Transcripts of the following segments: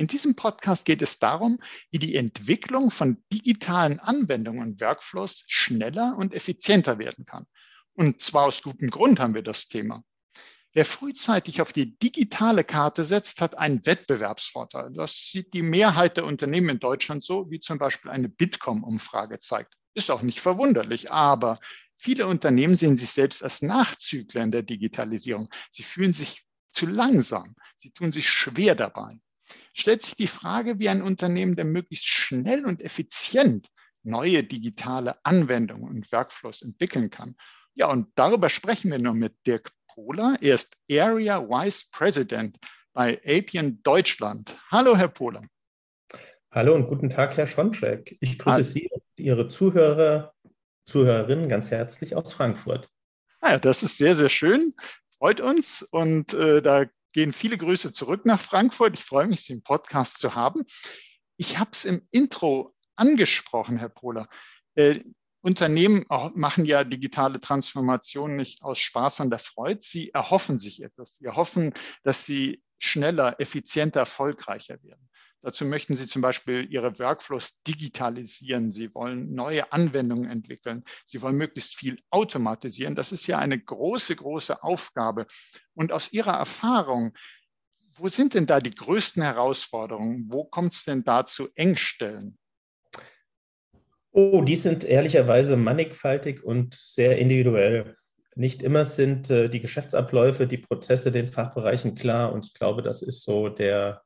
In diesem Podcast geht es darum, wie die Entwicklung von digitalen Anwendungen und Workflows schneller und effizienter werden kann. Und zwar aus gutem Grund haben wir das Thema. Wer frühzeitig auf die digitale Karte setzt, hat einen Wettbewerbsvorteil. Das sieht die Mehrheit der Unternehmen in Deutschland so, wie zum Beispiel eine Bitkom-Umfrage zeigt. Ist auch nicht verwunderlich, aber viele Unternehmen sehen sich selbst als Nachzügler in der Digitalisierung. Sie fühlen sich zu langsam. Sie tun sich schwer dabei stellt sich die Frage, wie ein Unternehmen denn möglichst schnell und effizient neue digitale Anwendungen und Workflows entwickeln kann. Ja, und darüber sprechen wir nun mit Dirk Pohler. Er ist Area Vice President bei Appian Deutschland. Hallo, Herr Pohler. Hallo und guten Tag, Herr Schoncheck. Ich grüße Hallo. Sie und Ihre Zuhörer, Zuhörerinnen ganz herzlich aus Frankfurt. Ah ja, das ist sehr, sehr schön. Freut uns. Und äh, da gehen viele Grüße zurück nach Frankfurt. Ich freue mich, Sie im Podcast zu haben. Ich habe es im Intro angesprochen, Herr Pohler. Äh, Unternehmen machen ja digitale Transformation nicht aus Spaß an der Freude. Sie erhoffen sich etwas. Sie erhoffen, dass sie schneller, effizienter, erfolgreicher werden. Dazu möchten Sie zum Beispiel Ihre Workflows digitalisieren. Sie wollen neue Anwendungen entwickeln. Sie wollen möglichst viel automatisieren. Das ist ja eine große, große Aufgabe. Und aus Ihrer Erfahrung, wo sind denn da die größten Herausforderungen? Wo kommt es denn da zu Engstellen? Oh, die sind ehrlicherweise mannigfaltig und sehr individuell. Nicht immer sind äh, die Geschäftsabläufe, die Prozesse den Fachbereichen klar. Und ich glaube, das ist so der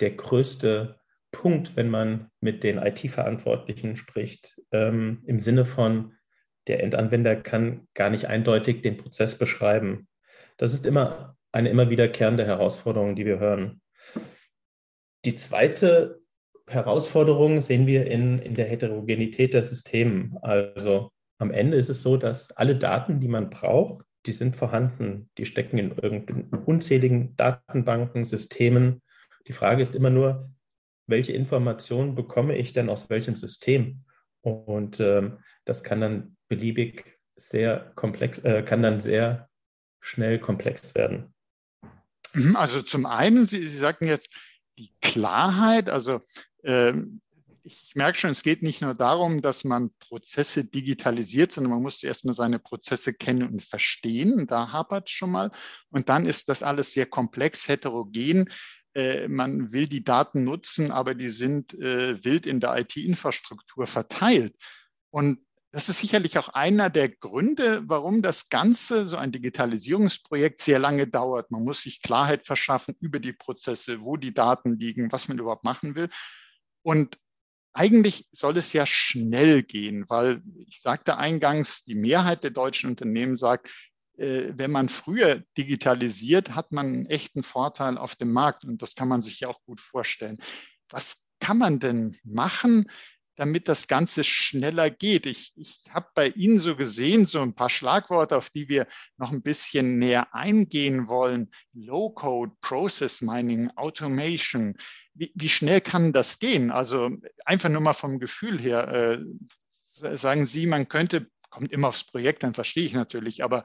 der größte Punkt, wenn man mit den IT-Verantwortlichen spricht, ähm, im Sinne von, der Endanwender kann gar nicht eindeutig den Prozess beschreiben. Das ist immer eine immer wiederkehrende Herausforderung, die wir hören. Die zweite Herausforderung sehen wir in, in der Heterogenität der Systeme. Also am Ende ist es so, dass alle Daten, die man braucht, die sind vorhanden. Die stecken in irgendeinen unzähligen Datenbanken, Systemen, die Frage ist immer nur, welche Informationen bekomme ich denn aus welchem System? Und ähm, das kann dann beliebig sehr komplex, äh, kann dann sehr schnell komplex werden. Mhm, also zum einen, Sie, Sie sagten jetzt die Klarheit, also ähm, ich merke schon, es geht nicht nur darum, dass man Prozesse digitalisiert, sondern man muss zuerst mal seine Prozesse kennen und verstehen. Da hapert es schon mal. Und dann ist das alles sehr komplex, heterogen. Äh, man will die Daten nutzen, aber die sind äh, wild in der IT-Infrastruktur verteilt. Und das ist sicherlich auch einer der Gründe, warum das Ganze, so ein Digitalisierungsprojekt, sehr lange dauert. Man muss sich Klarheit verschaffen über die Prozesse, wo die Daten liegen, was man überhaupt machen will. Und eigentlich soll es ja schnell gehen, weil ich sagte eingangs, die Mehrheit der deutschen Unternehmen sagt, wenn man früher digitalisiert, hat man einen echten Vorteil auf dem Markt und das kann man sich ja auch gut vorstellen. Was kann man denn machen, damit das Ganze schneller geht? Ich, ich habe bei Ihnen so gesehen, so ein paar Schlagworte, auf die wir noch ein bisschen näher eingehen wollen. Low-Code, Process Mining, Automation. Wie, wie, schnell kann das gehen? Also einfach nur mal vom Gefühl her. Äh, sagen Sie, man könnte kommt immer aufs Projekt, dann verstehe ich natürlich, aber äh,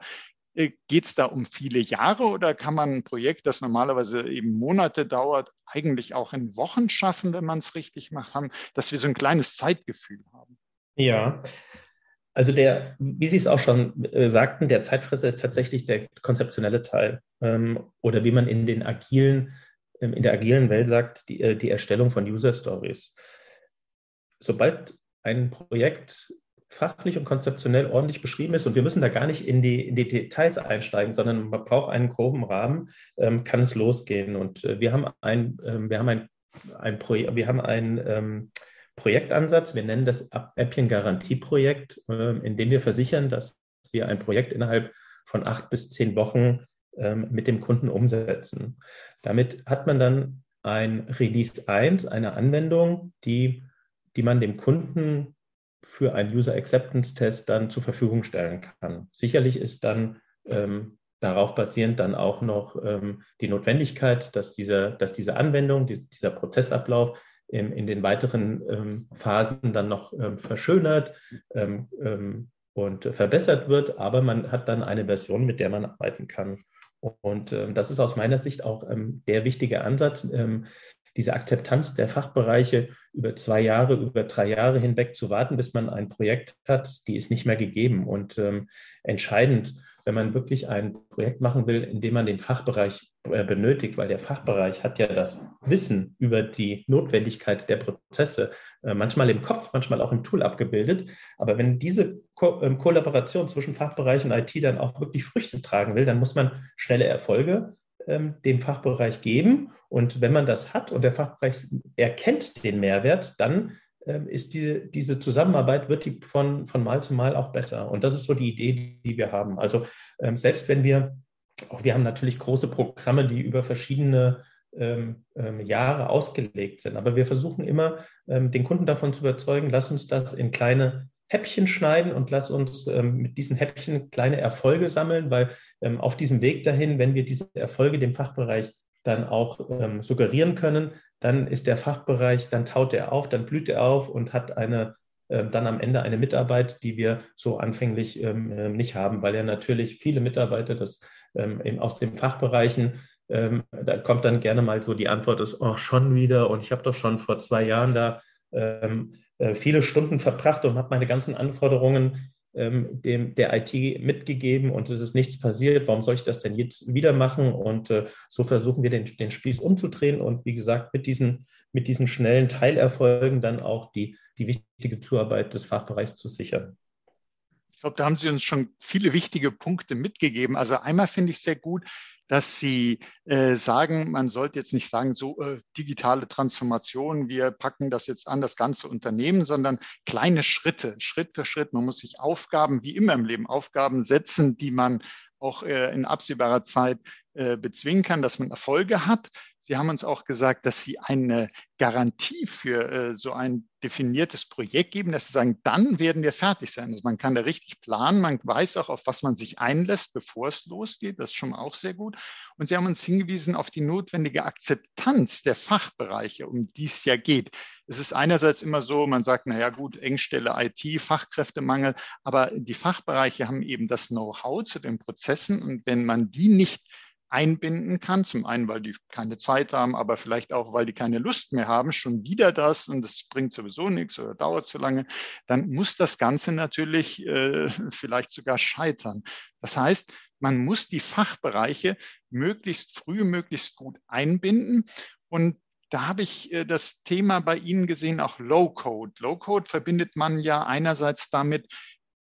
Geht es da um viele Jahre oder kann man ein Projekt, das normalerweise eben Monate dauert, eigentlich auch in Wochen schaffen, wenn man es richtig macht, haben, dass wir so ein kleines Zeitgefühl haben? Ja, also der, wie Sie es auch schon äh, sagten, der Zeitfresser ist tatsächlich der konzeptionelle Teil ähm, oder wie man in den agilen, ähm, in der agilen Welt sagt, die, äh, die Erstellung von User Stories. Sobald ein Projekt fachlich und konzeptionell ordentlich beschrieben ist und wir müssen da gar nicht in die, in die Details einsteigen, sondern man braucht einen groben Rahmen, ähm, kann es losgehen. Und äh, wir haben ein, ähm, wir haben ein, ein Projekt, wir haben ein ähm, Projektansatz, wir nennen das Appien Garantieprojekt, äh, in dem wir versichern, dass wir ein Projekt innerhalb von acht bis zehn Wochen ähm, mit dem Kunden umsetzen. Damit hat man dann ein Release 1, eine Anwendung, die die man dem Kunden für einen User Acceptance Test dann zur Verfügung stellen kann. Sicherlich ist dann ähm, darauf basierend dann auch noch ähm, die Notwendigkeit, dass diese, dass diese Anwendung, die, dieser Prozessablauf in, in den weiteren ähm, Phasen dann noch ähm, verschönert ähm, ähm, und verbessert wird, aber man hat dann eine Version, mit der man arbeiten kann. Und das ist aus meiner Sicht auch der wichtige Ansatz, diese Akzeptanz der Fachbereiche über zwei Jahre, über drei Jahre hinweg zu warten, bis man ein Projekt hat, die ist nicht mehr gegeben. Und ähm, entscheidend, wenn man wirklich ein Projekt machen will, in dem man den Fachbereich äh, benötigt, weil der Fachbereich hat ja das Wissen über die Notwendigkeit der Prozesse äh, manchmal im Kopf, manchmal auch im Tool abgebildet. Aber wenn diese Ko äh, Kollaboration zwischen Fachbereich und IT dann auch wirklich Früchte tragen will, dann muss man schnelle Erfolge ähm, dem Fachbereich geben. Und wenn man das hat und der Fachbereich erkennt den Mehrwert, dann ähm, ist die, diese Zusammenarbeit, wird die von, von Mal zu Mal auch besser. Und das ist so die Idee, die wir haben. Also ähm, selbst wenn wir, auch wir haben natürlich große Programme, die über verschiedene ähm, ähm, Jahre ausgelegt sind, aber wir versuchen immer, ähm, den Kunden davon zu überzeugen, lass uns das in kleine Häppchen schneiden und lass uns ähm, mit diesen Häppchen kleine Erfolge sammeln, weil ähm, auf diesem Weg dahin, wenn wir diese Erfolge dem Fachbereich dann auch ähm, suggerieren können, dann ist der Fachbereich, dann taut er auf, dann blüht er auf und hat eine ähm, dann am Ende eine Mitarbeit, die wir so anfänglich ähm, äh, nicht haben, weil er natürlich viele Mitarbeiter das, ähm, aus den Fachbereichen da kommt dann gerne mal so die Antwort ist, oh, schon wieder und ich habe doch schon vor zwei Jahren da ähm, äh, viele Stunden verbracht und habe meine ganzen Anforderungen ähm, dem, der IT mitgegeben und es ist nichts passiert. Warum soll ich das denn jetzt wieder machen? Und äh, so versuchen wir den, den Spieß umzudrehen und wie gesagt, mit diesen, mit diesen schnellen Teilerfolgen dann auch die, die wichtige Zuarbeit des Fachbereichs zu sichern. Ich glaube, da haben Sie uns schon viele wichtige Punkte mitgegeben. Also einmal finde ich sehr gut, dass sie äh, sagen, man sollte jetzt nicht sagen, so äh, digitale Transformation, wir packen das jetzt an das ganze Unternehmen, sondern kleine Schritte, Schritt für Schritt. Man muss sich Aufgaben, wie immer im Leben, Aufgaben setzen, die man auch äh, in absehbarer Zeit äh, bezwingen kann, dass man Erfolge hat. Sie haben uns auch gesagt, dass Sie eine Garantie für äh, so ein definiertes Projekt geben, dass Sie sagen, dann werden wir fertig sein. Also man kann da richtig planen, man weiß auch, auf was man sich einlässt, bevor es losgeht. Das ist schon auch sehr gut. Und Sie haben uns hingewiesen auf die notwendige Akzeptanz der Fachbereiche, um die es ja geht. Es ist einerseits immer so, man sagt, naja gut, Engstelle IT, Fachkräftemangel, aber die Fachbereiche haben eben das Know-how zu den Prozessen und wenn man die nicht einbinden kann. Zum einen, weil die keine Zeit haben, aber vielleicht auch, weil die keine Lust mehr haben, schon wieder das und das bringt sowieso nichts oder dauert zu lange, dann muss das Ganze natürlich äh, vielleicht sogar scheitern. Das heißt, man muss die Fachbereiche möglichst früh, möglichst gut einbinden und da habe ich äh, das Thema bei Ihnen gesehen, auch Low-Code. Low-Code verbindet man ja einerseits damit,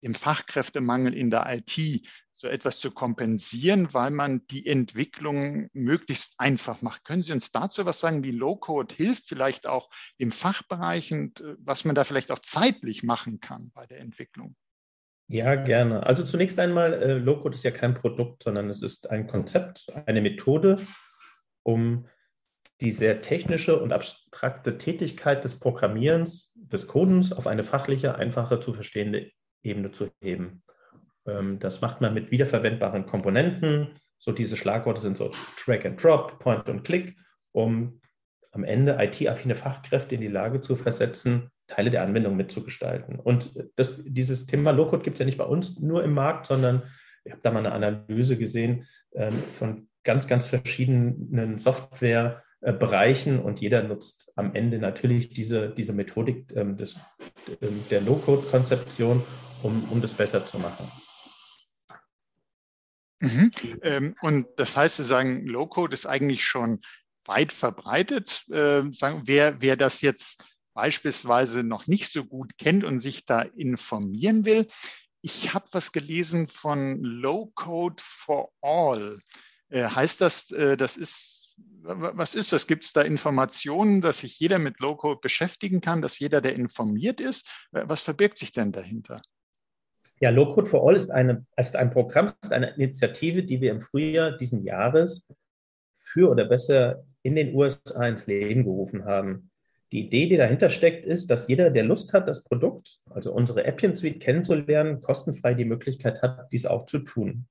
im Fachkräftemangel in der IT so etwas zu kompensieren, weil man die Entwicklung möglichst einfach macht. Können Sie uns dazu was sagen, wie Low-Code hilft, vielleicht auch im Fachbereich und äh, was man da vielleicht auch zeitlich machen kann bei der Entwicklung? Ja, gerne. Also zunächst einmal, äh, Low-Code ist ja kein Produkt, sondern es ist ein Konzept, eine Methode, um die sehr technische und abstrakte Tätigkeit des Programmierens, des Codens auf eine fachliche, einfache zu verstehende Ebene zu heben. Ähm, das macht man mit wiederverwendbaren Komponenten. So diese Schlagworte sind so Drag and Drop, Point und Click, um am Ende IT-affine Fachkräfte in die Lage zu versetzen, Teile der Anwendung mitzugestalten. Und das, dieses Thema Low-Code gibt es ja nicht bei uns nur im Markt, sondern ich habe da mal eine Analyse gesehen ähm, von ganz, ganz verschiedenen Softwarebereichen und jeder nutzt am Ende natürlich diese, diese Methodik ähm, des, der Low-Code-Konzeption, um, um das besser zu machen. Mhm. Ähm, und das heißt, Sie sagen, Low-Code ist eigentlich schon weit verbreitet. Ähm, sagen, wer, wer das jetzt beispielsweise noch nicht so gut kennt und sich da informieren will, ich habe was gelesen von Low-Code for All. Äh, heißt das, äh, das ist, was ist das? Gibt es da Informationen, dass sich jeder mit Low-Code beschäftigen kann, dass jeder, der informiert ist? Äh, was verbirgt sich denn dahinter? Ja, Low Code for All ist, eine, ist ein Programm, ist eine Initiative, die wir im Frühjahr diesen Jahres für oder besser in den USA ins Leben gerufen haben. die Idee, die dahinter steckt, ist, dass jeder, der Lust hat, das Produkt, also unsere Appchen-Suite kennenzulernen, kostenfrei die Möglichkeit hat, dies auch zu tun.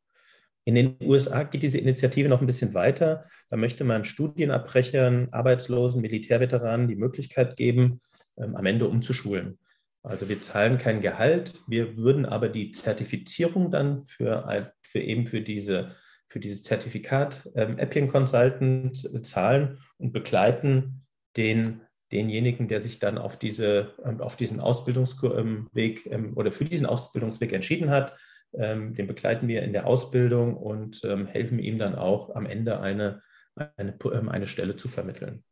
In den USA geht diese Initiative noch ein bisschen weiter. Da möchte man Studienabbrechern, Arbeitslosen, Militärveteranen die Möglichkeit geben, ähm, am Ende umzuschulen. Also wir zahlen kein Gehalt, wir würden aber die Zertifizierung dann für, für eben für, diese, für dieses Zertifikat ähm, Appian Consultant zahlen und begleiten den, denjenigen, der sich dann auf, diese, ähm, auf diesen Ausbildungsweg ähm, oder für diesen Ausbildungsweg entschieden hat. Ähm, den begleiten wir in der Ausbildung und ähm, helfen ihm dann auch am Ende eine, eine, ähm, eine Stelle zu vermitteln.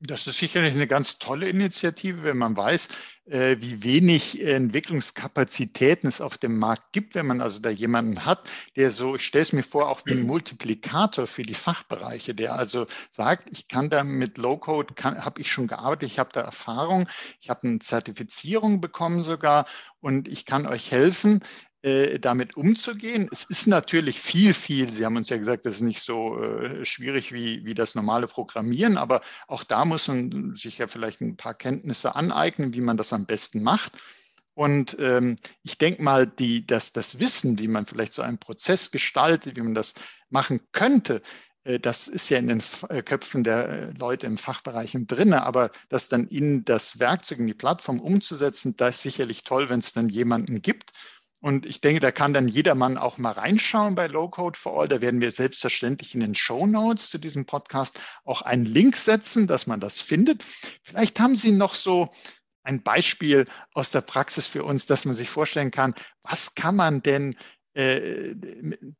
Das ist sicherlich eine ganz tolle Initiative, wenn man weiß, äh, wie wenig Entwicklungskapazitäten es auf dem Markt gibt, wenn man also da jemanden hat, der so, ich stelle es mir vor, auch wie ein Multiplikator für die Fachbereiche, der also sagt, ich kann da mit Low-Code, habe ich schon gearbeitet, ich habe da Erfahrung, ich habe eine Zertifizierung bekommen sogar und ich kann euch helfen, äh, damit umzugehen. Es ist natürlich viel, viel, Sie haben uns ja gesagt, das ist nicht so äh, schwierig wie, wie das normale Programmieren, aber auch da muss man sich ja vielleicht ein paar Kenntnisse aneignen, wie man das am besten macht. Und ähm, ich denke mal, die, dass das Wissen, wie man vielleicht so einen Prozess gestaltet, wie man das machen könnte, äh, das ist ja in den äh, Köpfen der Leute im Fachbereich drin, aber das dann in das Werkzeug, in die Plattform umzusetzen, da ist sicherlich toll, wenn es dann jemanden gibt. Und ich denke, da kann dann jedermann auch mal reinschauen bei Low Code for All. Da werden wir selbstverständlich in den Show Notes zu diesem Podcast auch einen Link setzen, dass man das findet. Vielleicht haben Sie noch so ein Beispiel aus der Praxis für uns, dass man sich vorstellen kann, was kann man denn äh,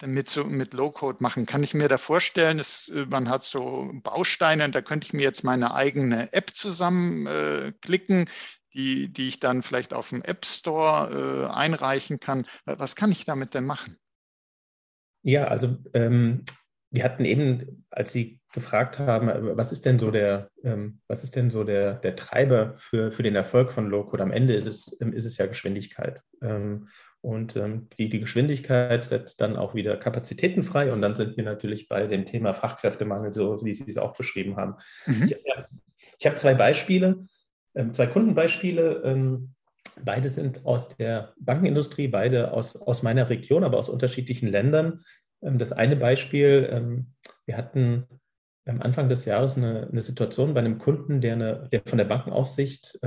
mit, so, mit Low-Code machen? Kann ich mir da vorstellen, es, man hat so Bausteine da könnte ich mir jetzt meine eigene App zusammenklicken, äh, die, die ich dann vielleicht auf dem App Store äh, einreichen kann. Was kann ich damit denn machen? Ja, also ähm, wir hatten eben, als Sie gefragt haben, was ist denn so der, ähm, was ist denn so der, der Treiber für, für den Erfolg von Low-Code? Am Ende ist es, ähm, ist es ja Geschwindigkeit. Ähm, und ähm, die, die Geschwindigkeit setzt dann auch wieder Kapazitäten frei. Und dann sind wir natürlich bei dem Thema Fachkräftemangel, so wie Sie es auch beschrieben haben. Mhm. Ich, ich habe zwei Beispiele. Ähm, zwei Kundenbeispiele. Ähm, beide sind aus der Bankenindustrie, beide aus, aus meiner Region, aber aus unterschiedlichen Ländern. Ähm, das eine Beispiel, wir hatten am Anfang des Jahres eine, eine Situation bei einem Kunden, der, eine, der von der Bankenaufsicht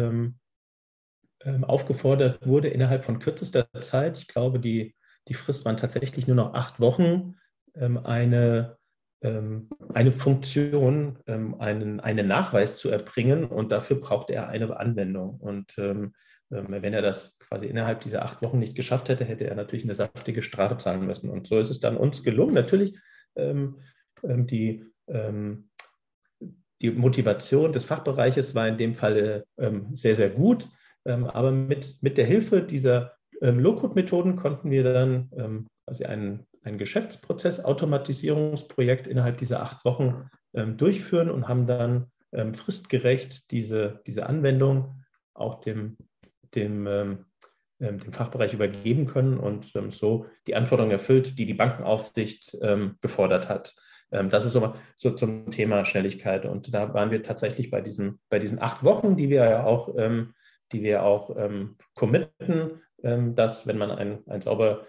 aufgefordert wurde, innerhalb von kürzester Zeit, ich glaube, die, die Frist waren tatsächlich nur noch acht Wochen, eine ähm, eine Funktion, ähm, einen, einen Nachweis zu erbringen und dafür braucht er eine Anwendung. Und ähm, wenn er das quasi innerhalb dieser acht Wochen nicht geschafft hätte, hätte er natürlich eine saftige Strafe zahlen müssen. Und so ist es dann uns gelungen. Natürlich die, die Motivation des Fachbereiches war in dem Falle sehr, sehr gut. aber mit, mit der Hilfe dieser Low-Code-Methoden konnten wir dann quasi einen ein Geschäftsprozess-Automatisierungsprojekt innerhalb dieser acht Wochen ähm, durchführen und haben dann ähm, fristgerecht diese, diese Anwendung auch dem, dem, ähm, ähm dem Fachbereich übergeben können und ähm, so die Anforderungen erfüllt, die die Bankenaufsicht ähm, gefordert hat. das ist so, so, zum Thema Schnelligkeit. Und da waren wir tatsächlich bei, diesem, bei diesen acht Wochen, die wir ja auch, die wir auch committen, dass wenn man ein, ein sauber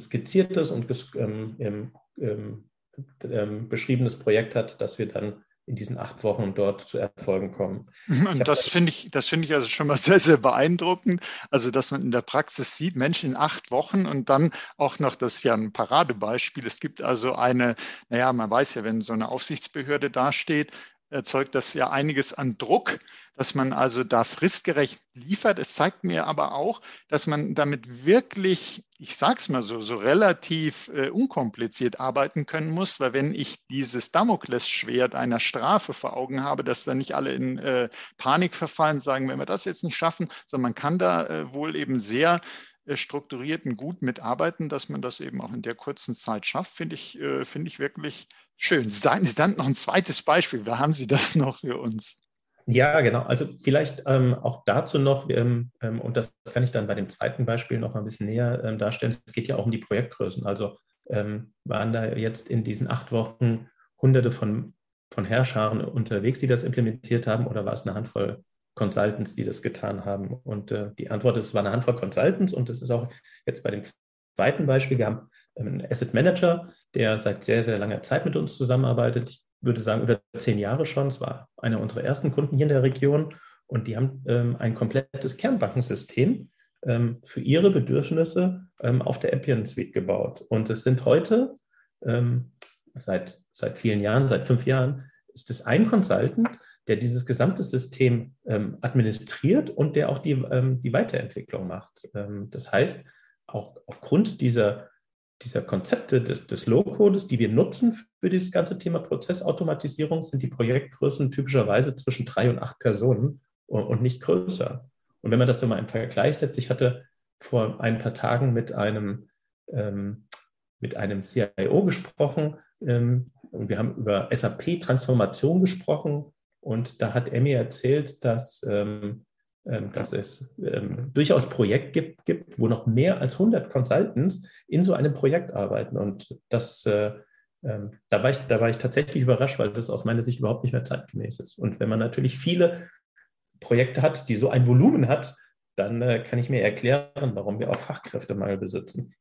skizziertes und ähm, ähm, beschriebenes Projekt hat, dass wir dann in diesen acht Wochen dort zu Erfolgen kommen. Und das finde ich, das finde ich also schon mal sehr, sehr beeindruckend. Also, dass man in der Praxis sieht, Menschen in acht Wochen und dann auch noch, das ist ja ein Paradebeispiel. Es gibt also eine, naja, man weiß ja, wenn so eine Aufsichtsbehörde dasteht, erzeugt das ja einiges an Druck, dass man also da fristgerecht liefert. Es zeigt mir aber auch, dass man damit wirklich, ich sage es mal so, so relativ äh, unkompliziert arbeiten können muss, weil wenn ich dieses Damoklesschwert einer Strafe vor Augen habe, dass da nicht alle in äh, Panik verfallen, sagen, wenn wir das jetzt nicht schaffen, sondern man kann da äh, wohl eben sehr äh, strukturiert und gut mitarbeiten, dass man das eben auch in der kurzen Zeit schafft, finde ich, äh, finde ich wirklich schön. Sie sagen, Sie dann noch ein zweites Beispiel. Wer haben Sie das noch für uns? Ja, genau. Also vielleicht ähm, auch dazu noch, ähm, ähm, und das kann ich dann bei dem zweiten Beispiel noch mal ein bisschen näher ähm, darstellen. Es geht ja auch um die Projektgrößen. Also ähm, waren da jetzt in diesen acht Wochen hunderte von, von Herrscharen unterwegs, die das implementiert haben, oder war es eine Handvoll Consultants, die das getan haben? Und äh, die Antwort ist, es war eine Handvoll Consultants und das ist auch jetzt bei dem zweiten Beispiel. Wir haben einen Asset Manager, der seit sehr, sehr langer Zeit mit uns zusammenarbeitet. Ich würde sagen, über zehn Jahre schon. Es war einer unserer ersten Kunden hier in der Region und die haben ähm, ein komplettes Kernbankensystem ähm, für ihre Bedürfnisse ähm, auf der Appian Suite gebaut. Und es sind heute ähm, seit, seit vielen Jahren, seit fünf Jahren, ist es ein Consultant, der dieses gesamte System ähm, administriert und der auch die, ähm, die Weiterentwicklung macht. Ähm, das heißt, auch aufgrund dieser, dieser Konzepte des, des Low-Codes, die wir nutzen für dieses ganze Thema Prozessautomatisierung, sind die Projektgrößen typischerweise zwischen drei und acht Personen und, und nicht größer. Und wenn man das so mal im Vergleich setzt, ich hatte vor ein paar Tagen mit einem, ähm, mit einem CIO gesprochen ähm, und wir haben über SAP-Transformation gesprochen und da hat Emmy erzählt, dass, ähm, dass es ähm, durchaus Projekte gibt, gibt, wo noch mehr als 100 Consultants in so einem Projekt arbeiten. Und das, äh, ähm, da, war ich, da war ich tatsächlich überrascht, weil das aus meiner Sicht überhaupt nicht mehr zeitgemäß ist. Und wenn man natürlich viele Projekte hat, die so ein Volumen hat, dann äh, kann ich mir erklären, warum wir auch Fachkräftemangel besitzen.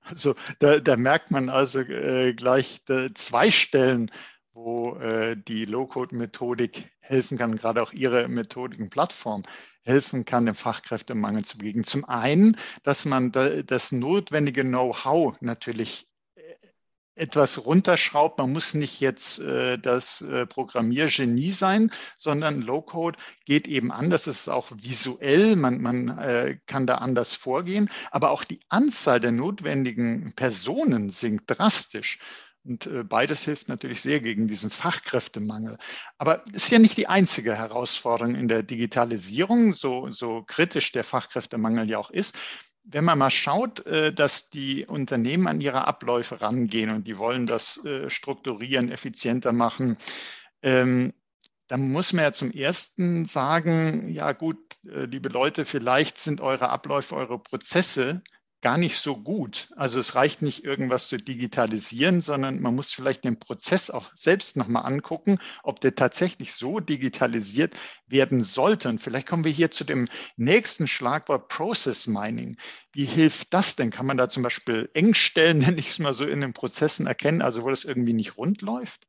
Also da, da merkt man also äh, gleich äh, zwei Stellen, wo äh, die Low-Code-Methodik helfen kann, gerade auch Ihre Methodikenplattform helfen kann, dem Fachkräftemangel zu begegnen. Zum einen, dass man da, das notwendige Know-how natürlich etwas runterschraubt. Man muss nicht jetzt äh, das äh, Programmiergenie sein, sondern Low-Code geht eben anders. Es ist auch visuell, man, man äh, kann da anders vorgehen, aber auch die Anzahl der notwendigen Personen sinkt drastisch. Und äh, beides hilft natürlich sehr gegen diesen Fachkräftemangel. Aber es ist ja nicht die einzige Herausforderung in der Digitalisierung, so, so kritisch der Fachkräftemangel ja auch ist wenn man mal schaut, äh, dass die Unternehmen an ihre Abläufe rangehen und die wollen das äh, strukturieren, effizienter machen, ähm, dann muss man ja zum Ersten sagen, ja gut, liebe Leute, vielleicht sind eure Abläufe, eure Prozesse gar nicht so gut. Also es reicht nicht, irgendwas zu digitalisieren, sondern man muss vielleicht den Prozess auch selbst nochmal angucken, ob der tatsächlich so digitalisiert werden sollte. Und vielleicht kommen wir hier zu dem nächsten Schlagwort Process Mining. Wie hilft das denn? Kann man da zum Beispiel Engstellen, nenne ich es mal so, in den Prozessen erkennen, also wo das irgendwie nicht rund läuft?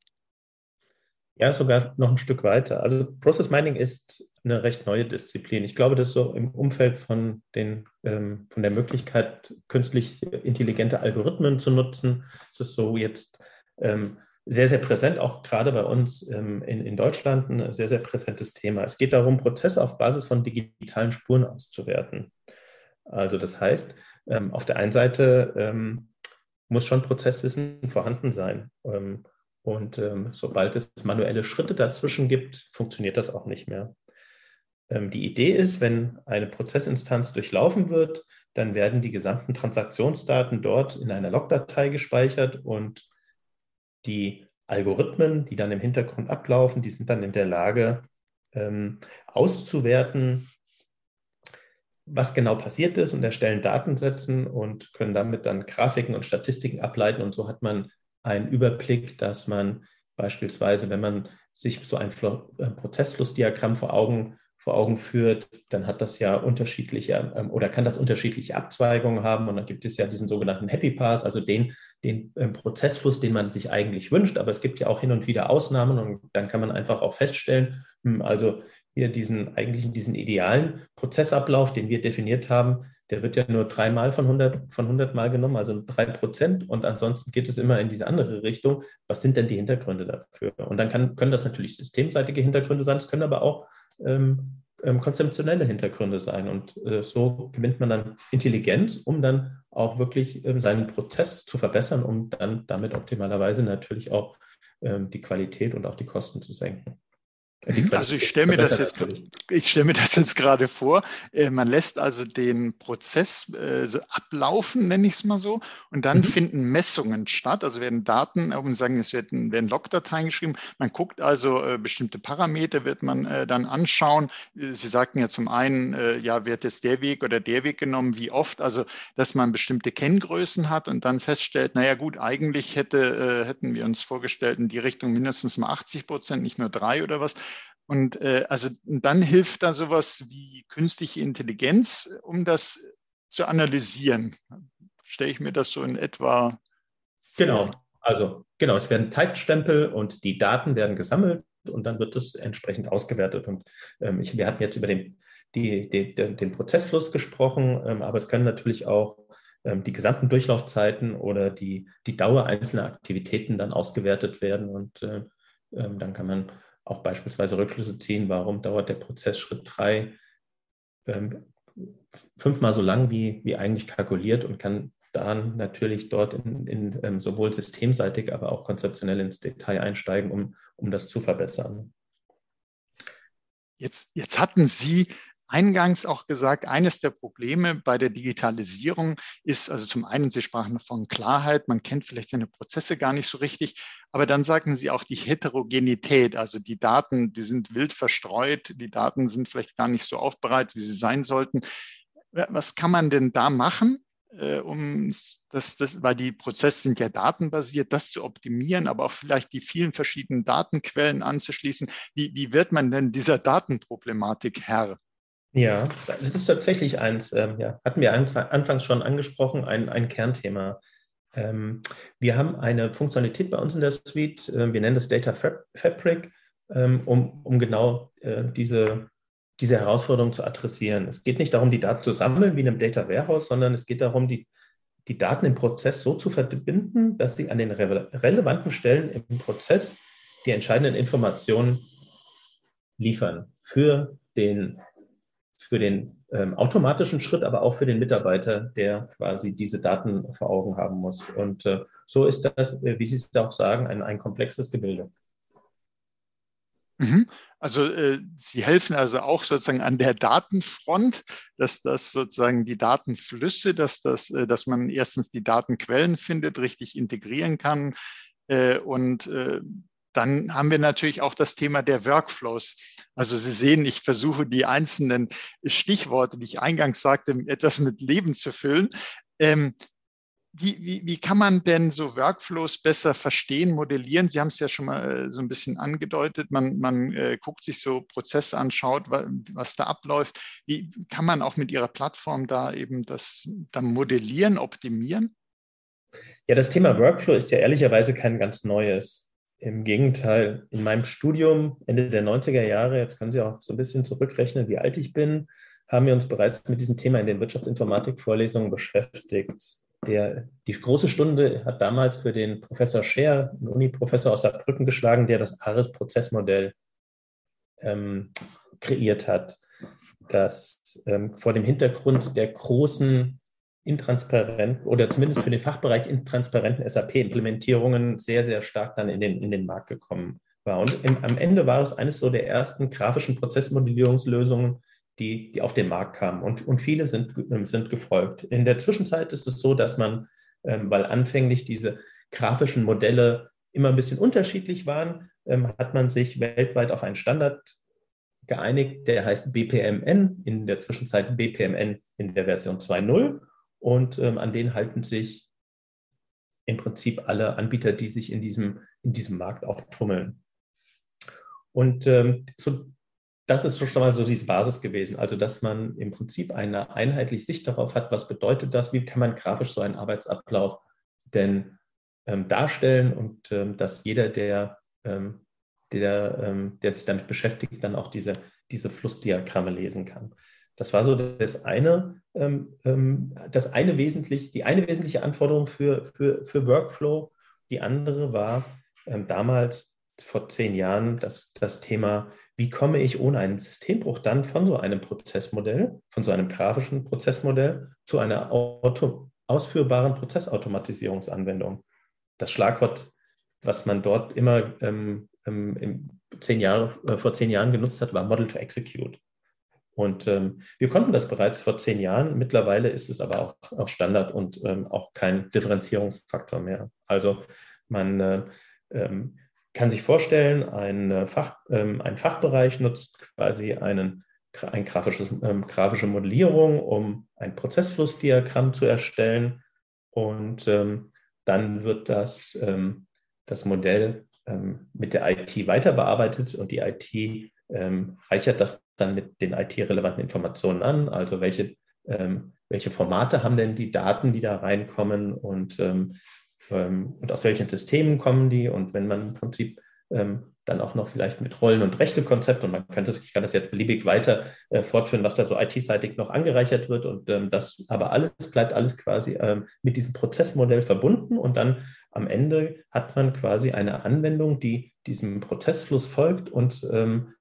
Ja, sogar noch ein Stück weiter. Also Process Mining ist eine recht neue Disziplin. Ich glaube, dass so im Umfeld von, den, ähm, von der Möglichkeit, künstlich intelligente Algorithmen zu nutzen, ist es so jetzt ähm, sehr, sehr präsent, auch gerade bei uns ähm, in, in Deutschland ein sehr, sehr präsentes Thema. Es geht darum, Prozesse auf Basis von digitalen Spuren auszuwerten. Also das heißt, ähm, auf der einen Seite ähm, muss schon Prozesswissen vorhanden sein. Ähm, und sobald es manuelle Schritte dazwischen gibt, funktioniert das auch nicht mehr. Ähm, die Idee ist, wenn eine Prozessinstanz durchlaufen wird, dann werden die gesamten Transaktionsdaten dort in einer Logdatei gespeichert und die Algorithmen, die dann im Hintergrund ablaufen, die sind dann in der Lage ähm, auszuwerten, was genau passiert ist und erstellen Datensätzen und können damit dann Grafiken und Statistiken ableiten. Und so hat man einen Überblick, dass man beispielsweise, wenn man sich so ein äh, Prozessflussdiagramm vor Augen, vor Augen führt, dann hat das ja unterschiedliche ähm, oder kann das unterschiedliche Abzweigungen haben. Und dann gibt es ja diesen sogenannten Happy Path, also den, den ähm, Prozessfluss, den man sich eigentlich wünscht. Aber es gibt ja auch hin und wieder Ausnahmen und dann kann man einfach auch feststellen, hm, also hier diesen eigentlichen, diesen idealen Prozessablauf, den wir definiert haben, der wird ja nur dreimal von 100, von 100 Mal genommen, also drei Prozent. Und ansonsten geht es immer in diese andere Richtung. Was sind denn die Hintergründe dafür? Und dann kann, können das natürlich systemseitige Hintergründe sein, es können aber auch ähm, ähm, konzeptionelle Hintergründe sein. Und äh, so gewinnt man dann Intelligenz, um dann auch wirklich ähm, seinen Prozess zu verbessern, um dann damit optimalerweise natürlich auch ähm, die Qualität und auch die Kosten zu senken. Also ich stelle mir das jetzt, ich stelle mir das jetzt gerade vor. Äh, man lässt also den Prozess äh, ablaufen, nenne ich es mal so, und dann mhm. finden Messungen statt. Also werden Daten, um sagen, es werden, werden Logdateien geschrieben. Man guckt also äh, bestimmte Parameter, wird man dann anschauen. Sie sagten ja zum einen, ja, wird jetzt der Weg oder der Weg genommen, wie oft, also dass man bestimmte Kenngrößen hat und dann feststellt, naja gut, eigentlich hätte, hätten wir uns vorgestellt, in die Richtung mindestens mal 80 Prozent, nicht nur drei oder was. Und äh, also dann hilft da sowas wie künstliche Intelligenz, um das zu analysieren. Stelle ich mir das so in etwa. Genau, also genau, es werden Zeitstempel und die Daten werden gesammelt und dann wird es entsprechend ausgewertet. Und ähm, ich, wir hatten jetzt über den, die, die, den Prozessfluss gesprochen, ähm, aber es können natürlich auch ähm, die gesamten Durchlaufzeiten oder die, die Dauer einzelner Aktivitäten dann ausgewertet werden. Und äh, ähm, dann kann man auch beispielsweise Rückschlüsse ziehen, warum dauert der Prozess Schritt 3 ähm, fünfmal so lang wie, wie eigentlich kalkuliert und kann dann natürlich dort in, in ähm, sowohl systemseitig, aber auch konzeptionell ins Detail einsteigen, um, um das zu verbessern. Jetzt, jetzt hatten Sie eingangs auch gesagt, eines der Probleme bei der Digitalisierung ist, also zum einen, Sie sprachen von Klarheit, man kennt vielleicht seine Prozesse gar nicht so richtig, aber dann sagten Sie auch die Heterogenität, also die Daten, die sind wild verstreut, die Daten sind vielleicht gar nicht so aufbereitet, wie sie sein sollten. Was kann man denn da machen, äh, um das, das, weil die Prozesse sind ja datenbasiert, das zu optimieren, aber auch vielleicht die vielen verschiedenen Datenquellen anzuschließen. Wie, wie wird man denn dieser Datenproblematik Herr? Ja, das ist tatsächlich eins, ähm, ja, hatten wir anfangs schon angesprochen, ein, ein Kernthema. Ähm, wir haben eine Funktionalität bei uns in der Suite, äh, wir nennen das Data Fabric, ähm, um, um genau äh, diese, diese Herausforderung zu adressieren. Es geht nicht darum, die Daten zu sammeln wie in einem Data Warehouse, sondern es geht darum, die, die Daten im Prozess so zu verbinden, dass sie an den re relevanten Stellen im Prozess die entscheidenden Informationen liefern für den für den ähm, automatischen Schritt, aber auch für den Mitarbeiter, der quasi diese Daten vor Augen haben muss. Und äh, so ist das, äh, wie Sie es auch sagen, ein, ein komplexes Gebilde. Mhm. Also äh, Sie helfen also auch sozusagen an der Datenfront, dass das sozusagen die Datenflüsse, dass das, äh, dass man erstens die Datenquellen findet, richtig integrieren kann äh, und äh, dann haben wir natürlich auch das Thema der Workflows. Also Sie sehen, ich versuche die einzelnen Stichworte, die ich eingangs sagte, etwas mit Leben zu füllen. Ähm, wie, wie, wie kann man denn so Workflows besser verstehen, modellieren? Sie haben es ja schon mal äh, so ein bisschen angedeutet. Man, man äh, guckt sich so Prozesse an, schaut, was, was da abläuft. Wie kann man auch mit Ihrer Plattform da eben das dann modellieren, optimieren? Ja, das Thema Workflow ist ja ehrlicherweise kein ganz neues. Im Gegenteil, in meinem Studium Ende der 90er Jahre, jetzt können Sie auch so ein bisschen zurückrechnen, wie alt ich bin, haben wir uns bereits mit diesem Thema in den Wirtschaftsinformatik-Vorlesungen beschäftigt. Der, die große Stunde hat damals für den Professor Scher, einen Uni-Professor aus Saarbrücken, geschlagen, der das ARIS-Prozessmodell ähm, kreiert hat, das ähm, vor dem Hintergrund der großen intransparent oder zumindest für den Fachbereich intransparenten SAP-Implementierungen sehr, sehr stark dann in den, in den Markt gekommen war. Und im, am Ende war es eines so der ersten grafischen Prozessmodellierungslösungen, die, die auf den Markt kamen. Und, und viele sind, ähm, sind gefolgt. In der Zwischenzeit ist es so, dass man, ähm, weil anfänglich diese grafischen Modelle immer ein bisschen unterschiedlich waren, ähm, hat man sich weltweit auf einen Standard geeinigt, der heißt BPMN, in der Zwischenzeit BPMN in der Version 2.0 und ähm, an denen halten sich im Prinzip alle Anbieter, die sich in diesem, in diesem Markt auch tummeln. Und ähm, so, das ist schon mal so diese Basis gewesen, also dass man im Prinzip eine einheitliche Sicht darauf hat, was bedeutet das, wie kann man grafisch so einen Arbeitsablauf denn ähm, darstellen und ähm, dass jeder, der, ähm, der, ähm, der sich damit beschäftigt, dann auch diese, diese Flussdiagramme lesen kann. Das war so das eine, ähm, ähm, das eine wesentlich, die eine wesentliche Anforderung für, für, für Workflow. Die andere war ähm, damals vor zehn Jahren das, das Thema, wie komme ich ohne einen Systembruch dann von so einem Prozessmodell, von so einem grafischen Prozessmodell zu einer Auto, ausführbaren Prozessautomatisierungsanwendung. Das Schlagwort, was man dort immer ähm, ähm, zehn Jahre, äh, vor zehn Jahren genutzt hat, war Model to Execute. Und ähm, wir konnten das bereits vor zehn Jahren. Mittlerweile ist es aber auch, auch Standard und ähm, auch kein Differenzierungsfaktor mehr. Also man äh, ähm, kann sich vorstellen, ein, äh, Fach, ähm, ein Fachbereich nutzt quasi einen, ein grafisches, ähm, grafische Modellierung, um ein Prozessflussdiagramm zu erstellen. Und ähm, dann wird das, das Modell mit der IT weiter bearbeitet und die IT ähm, reichert das dann mit den IT-relevanten Informationen an. Also welche, ähm, welche Formate haben denn die Daten, die da reinkommen und, ähm, ähm und aus welchen Systemen kommen die? Und wenn man im Prinzip ähm, dann auch noch vielleicht mit Rollen- und Rechtekonzept und man könnte, ich kann das jetzt beliebig weiter äh, fortführen, was da so IT-seitig noch angereichert wird und ähm, das aber alles bleibt alles quasi ähm, mit diesem Prozessmodell verbunden und dann am Ende hat man quasi eine Anwendung, die diesem Prozessfluss folgt und ähm,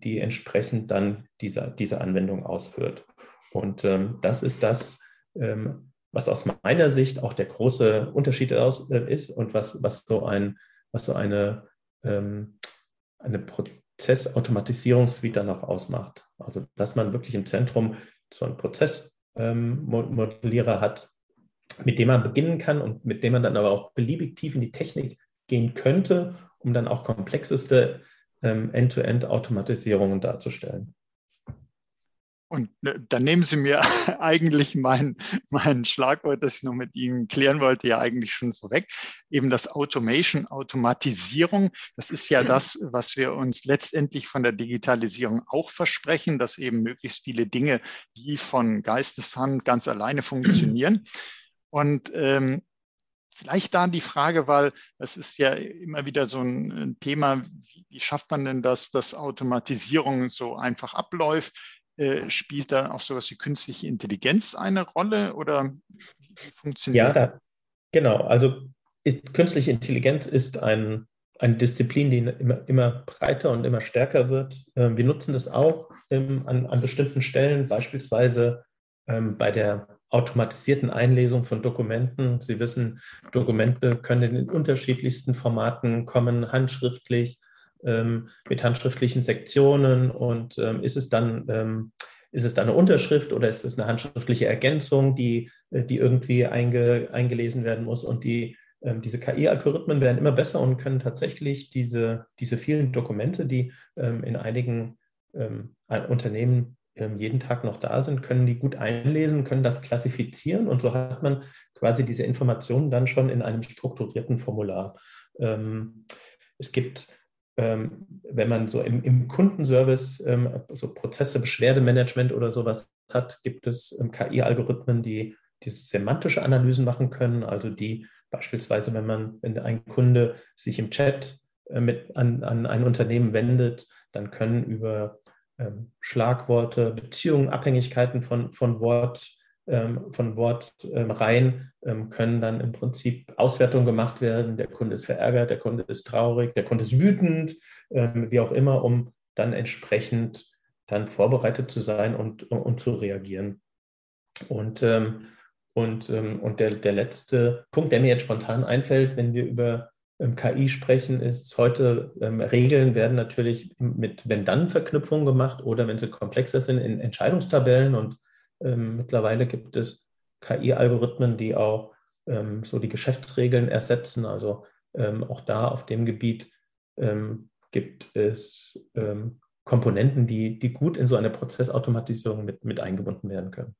die entsprechend dann diese, diese Anwendung ausführt. Und ähm, das ist das, ähm, was aus meiner Sicht auch der große Unterschied aus, äh, ist und was, was so ein, was so eine ähm, eine Prozessautomatisierungssuite dann auch ausmacht. Also dass man wirklich im Zentrum so einen Prozessmodellierer ähm, hat, mit dem man beginnen kann und mit dem man dann aber auch beliebig tief in die Technik gehen könnte, um dann auch komplexeste ähm, End-to-End-Automatisierungen darzustellen. Und ne, dann nehmen Sie mir eigentlich mein, mein Schlagwort, das ich noch mit Ihnen klären wollte, ja eigentlich schon vorweg. Eben das Automation, Automatisierung. Das ist ja das, was wir uns letztendlich von der Digitalisierung auch versprechen, dass eben möglichst viele Dinge wie von Geisteshand ganz alleine funktionieren. Und ähm, Vielleicht da die Frage, weil das ist ja immer wieder so ein Thema, wie, wie schafft man denn das, dass Automatisierung so einfach abläuft? Äh, spielt da auch sowas wie künstliche Intelligenz eine Rolle oder wie, funktioniert Ja, da, genau. Also ist, künstliche Intelligenz ist ein, eine Disziplin, die immer, immer breiter und immer stärker wird. Ähm, wir nutzen das auch ähm, an, an bestimmten Stellen, beispielsweise ähm, bei der automatisierten Einlesung von Dokumenten. Sie wissen, Dokumente können in unterschiedlichsten Formaten kommen, handschriftlich, ähm, mit handschriftlichen Sektionen und ähm, ist es dann ähm, ist es dann eine Unterschrift oder ist es eine handschriftliche Ergänzung, die, äh, die irgendwie einge, eingelesen werden muss und die ähm, diese KI-Algorithmen werden immer besser und können tatsächlich diese, diese vielen Dokumente, die ähm, in einigen ähm, Unternehmen jeden Tag noch da sind, können die gut einlesen, können das klassifizieren und so hat man quasi diese Informationen dann schon in einem strukturierten Formular. es gibt ähm, wenn man so im, Kundenservice ähm, so Prozesse, Beschwerdemanagement oder sowas hat, gibt es ähm, KI-Algorithmen, die, die semantische Analysen machen können, also die beispielsweise, wenn man, wenn ein Kunde sich im Chat äh, mit an, an ein Unternehmen wendet, dann können über ähm, Schlagworte, Beziehungen, Abhängigkeiten von, von Wort ähm, von Wortreihen ähm, können dann im Prinzip Auswertungen gemacht werden. Der Kunde ist verärgert, der Kunde ist traurig, der Kunde ist wütend, ähm, wie auch immer, um dann entsprechend dann vorbereitet zu sein und, und zu reagieren. Und, und, und der, der letzte Punkt, der mir jetzt spontan einfällt, wenn wir über KI sprechen, ist heute, Regeln werden natürlich mit Wenn-Dann-Verknüpfungen gemacht oder wenn sie komplexer sind in Entscheidungstabellen und ähm, mittlerweile gibt es KI-Algorithmen, die auch ähm, so die Geschäftsregeln ersetzen. Also ähm, auch da auf dem Gebiet ähm, gibt es ähm, Komponenten, die, die gut in so eine Prozessautomatisierung mit, mit eingebunden werden können.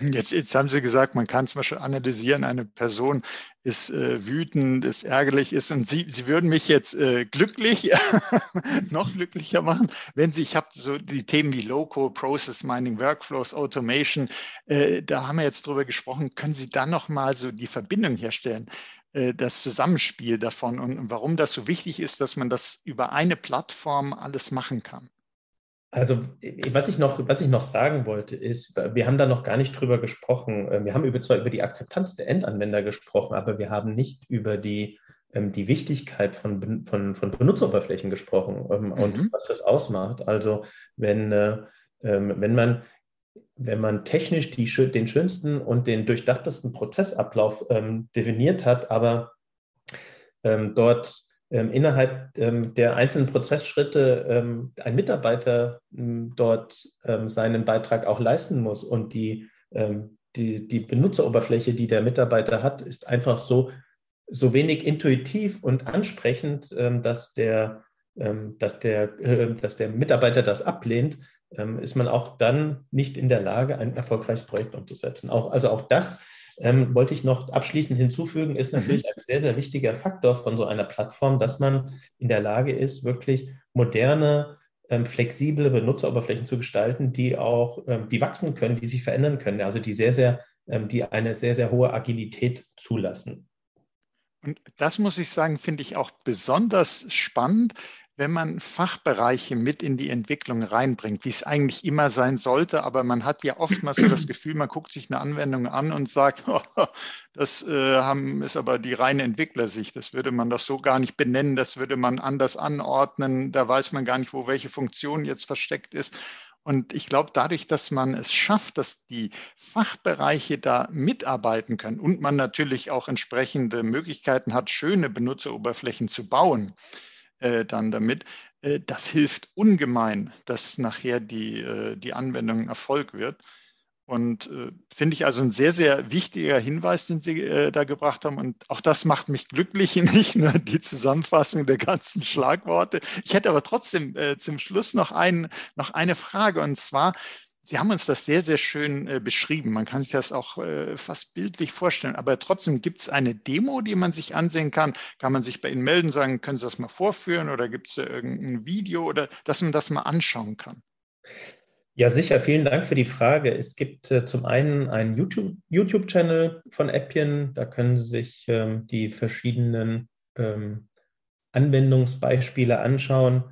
Jetzt, jetzt haben Sie gesagt, man kann zum Beispiel analysieren, eine Person ist äh, wütend, ist ärgerlich ist und Sie, Sie würden mich jetzt äh, glücklich, noch glücklicher machen, wenn Sie, ich habe so die Themen wie Loco, Process Mining, Workflows, Automation, äh, da haben wir jetzt drüber gesprochen, können Sie dann nochmal so die Verbindung herstellen? Äh, das Zusammenspiel davon und warum das so wichtig ist, dass man das über eine Plattform alles machen kann. Also was ich noch, was ich noch sagen wollte, ist, wir haben da noch gar nicht drüber gesprochen. Ähm, wir haben über, zwar über die Akzeptanz der Endanwender gesprochen, aber wir haben nicht über die, ähm, die Wichtigkeit von, von, von Benutzeroberflächen gesprochen ähm, mhm. und was das ausmacht. Also wenn, äh, wenn man wenn man technisch die, den schönsten und den durchdachtesten Prozessablauf ähm, definiert hat, aber ähm, dort ähm, innerhalb ähm, der einzelnen Prozessschritte ähm, ein Mitarbeiter ähm, dort ähm, seinen Beitrag auch leisten muss. Und die, ähm, die, die Benutzeroberfläche, die der Mitarbeiter hat, ist einfach so, so wenig intuitiv und ansprechend, dass, der, dass, der, äh, dass der Mitarbeiter das ablehnt, ist man auch dann nicht in der Lage, ein erfolgreiches Projekt umzusetzen. Auch, also auch das ähm, wollte ich noch abschließend hinzufügen, ist natürlich mhm. ein sehr, sehr wichtiger Faktor von so einer Plattform, dass man in der Lage ist, wirklich moderne ähm, flexible Benutzeroberflächen zu gestalten, die auch, ähm, die wachsen können, die sich verändern können, also die sehr, sehr, ähm, die eine sehr, sehr hohe Agilität zulassen. Und das muss ich sagen, finde ich auch besonders spannend, wenn man Fachbereiche mit in die Entwicklung reinbringt, wie es eigentlich immer sein sollte. Aber man hat ja oftmals so das Gefühl, man guckt sich eine Anwendung an und sagt, oh, das äh, haben, ist aber die reine Entwicklersicht. Das würde man doch so gar nicht benennen. Das würde man anders anordnen. Da weiß man gar nicht, wo welche Funktion jetzt versteckt ist. Und ich glaube, dadurch, dass man es schafft, dass die Fachbereiche da mitarbeiten können und man natürlich auch entsprechende Möglichkeiten hat, schöne Benutzeroberflächen zu bauen, äh, dann damit. Äh, das hilft ungemein, dass nachher die, äh, die Anwendung ein Erfolg wird. Und äh, finde ich also ein sehr, sehr wichtiger Hinweis, den Sie äh, da gebracht haben. Und auch das macht mich glücklich, nicht nur die Zusammenfassung der ganzen Schlagworte. Ich hätte aber trotzdem äh, zum Schluss noch, ein, noch eine Frage. Und zwar, Sie haben uns das sehr, sehr schön äh, beschrieben. Man kann sich das auch äh, fast bildlich vorstellen. Aber trotzdem gibt es eine Demo, die man sich ansehen kann. Kann man sich bei Ihnen melden, sagen, können Sie das mal vorführen oder gibt es irgendein Video oder dass man das mal anschauen kann? Ja, sicher. Vielen Dank für die Frage. Es gibt äh, zum einen einen YouTube-Channel YouTube von Appian. Da können Sie sich ähm, die verschiedenen ähm, Anwendungsbeispiele anschauen.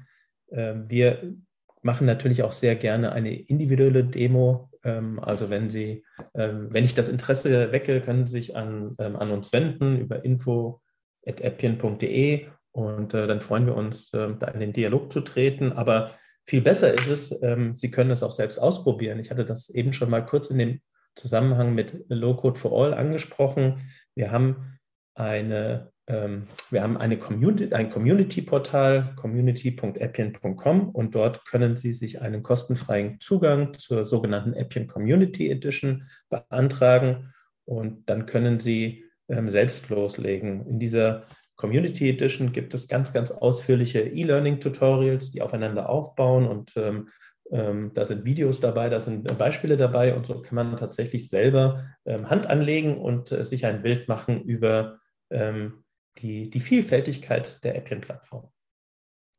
Ähm, wir machen natürlich auch sehr gerne eine individuelle Demo. Ähm, also wenn Sie, ähm, wenn ich das Interesse wecke, können Sie sich an, ähm, an uns wenden über info.appien.de und äh, dann freuen wir uns, da in den Dialog zu treten. Aber viel besser ist es, Sie können es auch selbst ausprobieren. Ich hatte das eben schon mal kurz in dem Zusammenhang mit Low Code for All angesprochen. Wir haben eine ähm, wir haben eine Community, ein Community-Portal, community.appian.com und dort können Sie sich einen kostenfreien Zugang zur sogenannten Appian Community Edition beantragen und dann können Sie ähm, selbst loslegen. In dieser Community Edition gibt es ganz, ganz ausführliche E-Learning-Tutorials, die aufeinander aufbauen und ähm, ähm, da sind Videos dabei, da sind Beispiele dabei und so kann man tatsächlich selber ähm, Hand anlegen und äh, sich ein Bild machen über ähm, die, die Vielfältigkeit der Appian-Plattform.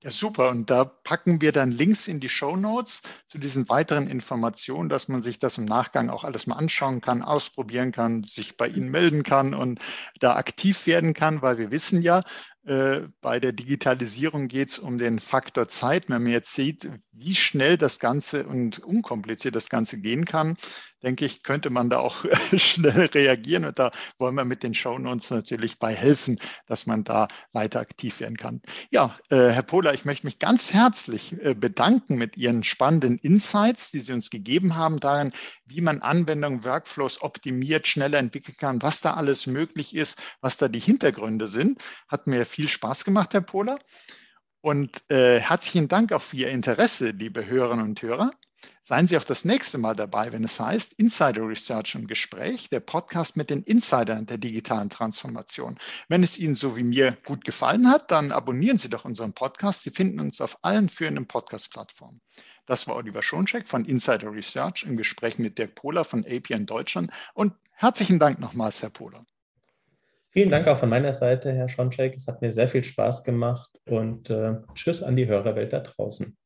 Ja, super. Und da packen wir dann Links in die Show Notes zu diesen weiteren Informationen, dass man sich das im Nachgang auch alles mal anschauen kann, ausprobieren kann, sich bei Ihnen melden kann und da aktiv werden kann, weil wir wissen ja, bei der Digitalisierung geht es um den Faktor Zeit. Wenn man jetzt sieht, wie schnell das Ganze und unkompliziert das Ganze gehen kann, denke ich, könnte man da auch schnell reagieren. Und da wollen wir mit den Shownotes natürlich bei helfen, dass man da weiter aktiv werden kann. Ja, äh, Herr Pohler, ich möchte mich ganz herzlich äh, bedanken mit Ihren spannenden Insights, die Sie uns gegeben haben darin, wie man Anwendungen, Workflows optimiert, schneller entwickeln kann, was da alles möglich ist, was da die Hintergründe sind. Hat mir viel Spaß gemacht, Herr Pohler. Und äh, herzlichen Dank auch für Ihr Interesse, liebe Hörerinnen und Hörer. Seien Sie auch das nächste Mal dabei, wenn es heißt Insider Research im Gespräch, der Podcast mit den Insidern der digitalen Transformation. Wenn es Ihnen so wie mir gut gefallen hat, dann abonnieren Sie doch unseren Podcast. Sie finden uns auf allen führenden Podcast-Plattformen. Das war Oliver Schoncheck von Insider Research im Gespräch mit Dirk Pohler von APN Deutschland. Und herzlichen Dank nochmals, Herr Pohler. Vielen Dank auch von meiner Seite, Herr Schoncheck. Es hat mir sehr viel Spaß gemacht und äh, Tschüss an die Hörerwelt da draußen.